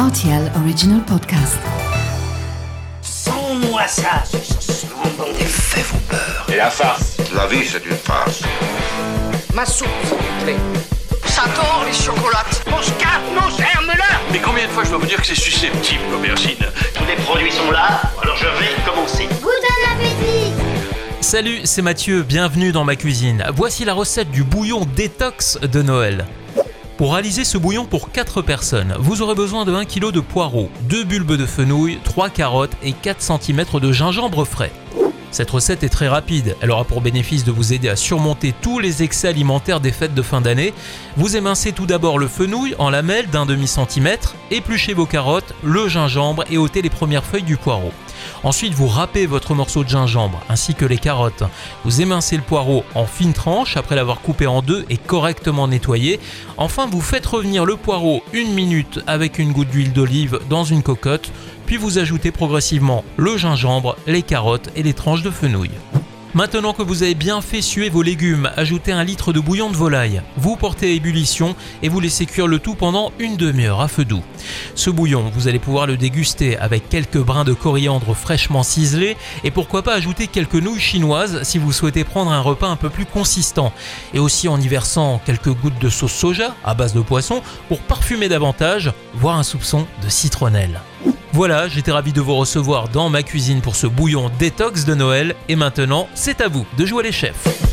RTL Original Podcast. Sans-moi ça, ce monde des faits peur. Et la farce La vie, c'est une farce. Ma soupe, s'il vous plaît. J'adore les chocolates. Mon scarpe, nos germes-là. Mais combien de fois je dois vous dire que c'est susceptible, l'aubergine Tous les produits sont là, alors je vais commencer. Salut, c'est Mathieu, bienvenue dans ma cuisine. Voici la recette du bouillon détox de Noël. Pour réaliser ce bouillon pour 4 personnes, vous aurez besoin de 1 kg de poireaux, 2 bulbes de fenouil, 3 carottes et 4 cm de gingembre frais. Cette recette est très rapide, elle aura pour bénéfice de vous aider à surmonter tous les excès alimentaires des fêtes de fin d'année. Vous émincez tout d'abord le fenouil en lamelles d'un demi-centimètre, épluchez vos carottes, le gingembre et ôtez les premières feuilles du poireau. Ensuite, vous râpez votre morceau de gingembre ainsi que les carottes. Vous émincez le poireau en fines tranches après l'avoir coupé en deux et correctement nettoyé. Enfin, vous faites revenir le poireau une minute avec une goutte d'huile d'olive dans une cocotte, puis vous ajoutez progressivement le gingembre, les carottes et les tranches de fenouil. Maintenant que vous avez bien fait suer vos légumes, ajoutez un litre de bouillon de volaille. Vous portez à ébullition et vous laissez cuire le tout pendant une demi-heure à feu doux. Ce bouillon, vous allez pouvoir le déguster avec quelques brins de coriandre fraîchement ciselés et pourquoi pas ajouter quelques nouilles chinoises si vous souhaitez prendre un repas un peu plus consistant. Et aussi en y versant quelques gouttes de sauce soja à base de poisson pour parfumer davantage, voire un soupçon de citronnelle. Voilà, j'étais ravi de vous recevoir dans ma cuisine pour ce bouillon détox de Noël et maintenant, c'est à vous de jouer les chefs.